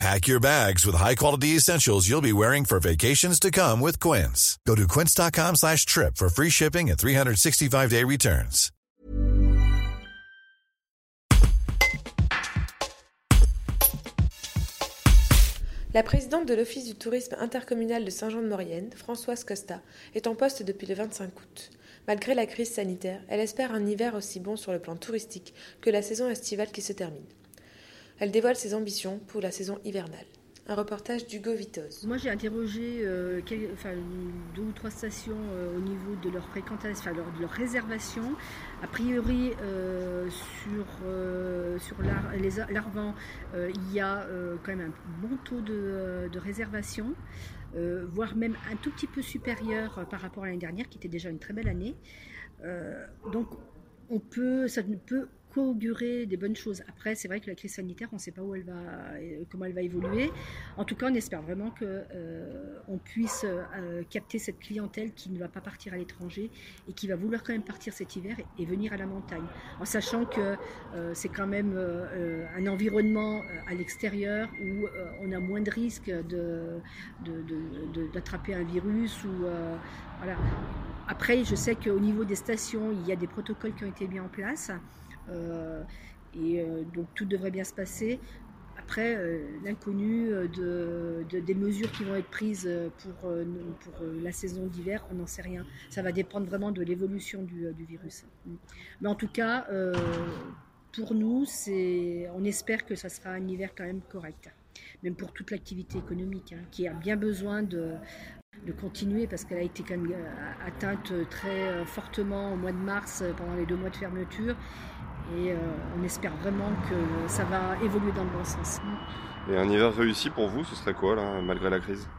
Pack your bags with high-quality essentials you'll be wearing for vacations to come with Quince. Go to quince.com slash trip for free shipping and 365-day returns. La présidente de l'Office du tourisme intercommunal de Saint-Jean-de-Maurienne, Françoise Costa, est en poste depuis le 25 août. Malgré la crise sanitaire, elle espère un hiver aussi bon sur le plan touristique que la saison estivale qui se termine. Elle dévoile ses ambitions pour la saison hivernale. Un reportage d'Hugo Vitoz. Moi, j'ai interrogé euh, deux ou trois stations euh, au niveau de leur fréquentation, de leur réservation. A priori, euh, sur, sur l'Ar- les Ar- l'Arvan, euh, il y a quand même un bon taux de, de réservation, voire même un tout petit peu supérieur par rapport à l'année dernière, qui était déjà une très belle année. Donc, on peut, ça ne peut qu'augurer des bonnes choses. Après, c'est vrai que la crise sanitaire, on ne sait pas où elle va, euh, comment elle va évoluer. En tout cas, on espère vraiment que euh, on puisse euh, capter cette clientèle qui ne va pas partir à l'étranger et qui va vouloir quand même partir cet hiver et, venir à la montagne, en sachant que euh, c'est quand même un environnement à l'extérieur où on a moins de risques de, d'attraper un virus ou voilà. Après, je sais qu'au niveau des stations, il y a des protocoles qui ont été mis en place. Euh, et euh, donc tout devrait bien se passer. Après, euh, l'inconnu de, de- des mesures qui vont être prises pour, la saison d'hiver, on n'en sait rien. Ça va dépendre vraiment de l'évolution du, virus. Mais en tout cas, pour nous, on espère que ça sera un hiver quand même correct. Même pour toute l'activité économique, hein, qui a bien besoin de, continuer parce qu'elle a été atteinte très fortement au mois de mars pendant les deux mois de fermeture. Et euh, on espère vraiment que ça va évoluer dans le bon sens. Et un hiver réussi pour vous, ce serait quoi, là, malgré la crise?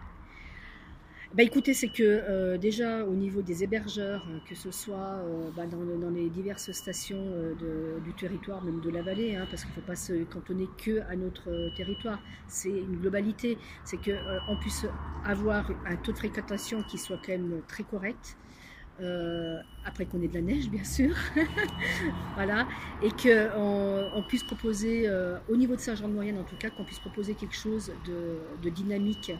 Bah écoutez, c'est que euh, déjà au niveau des hébergeurs, euh, que ce soit euh, bah, dans, dans les diverses stations de- du territoire, même de la vallée, hein, parce qu'il ne faut pas se cantonner que à notre territoire, c'est une globalité, c'est qu'on puisse avoir un taux de fréquentation qui soit quand même très correct. Euh, après qu'on ait de la neige, bien sûr, voilà, et qu'on on puisse proposer, euh, au niveau de Saint-Jean-de-Maurienne en tout cas, qu'on puisse proposer quelque chose de, dynamique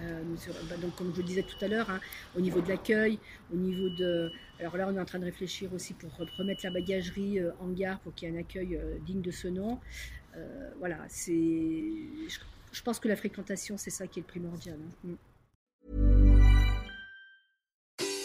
euh, bah, donc, comme je le disais tout à l'heure, hein, au niveau de l'accueil, au niveau de. Alors là, on est en train de réfléchir aussi pour remettre la bagagerie en gare pour qu'il y ait un accueil digne de ce nom. Voilà, c'est. Je, pense que la fréquentation, c'est ça qui est le primordial. hein.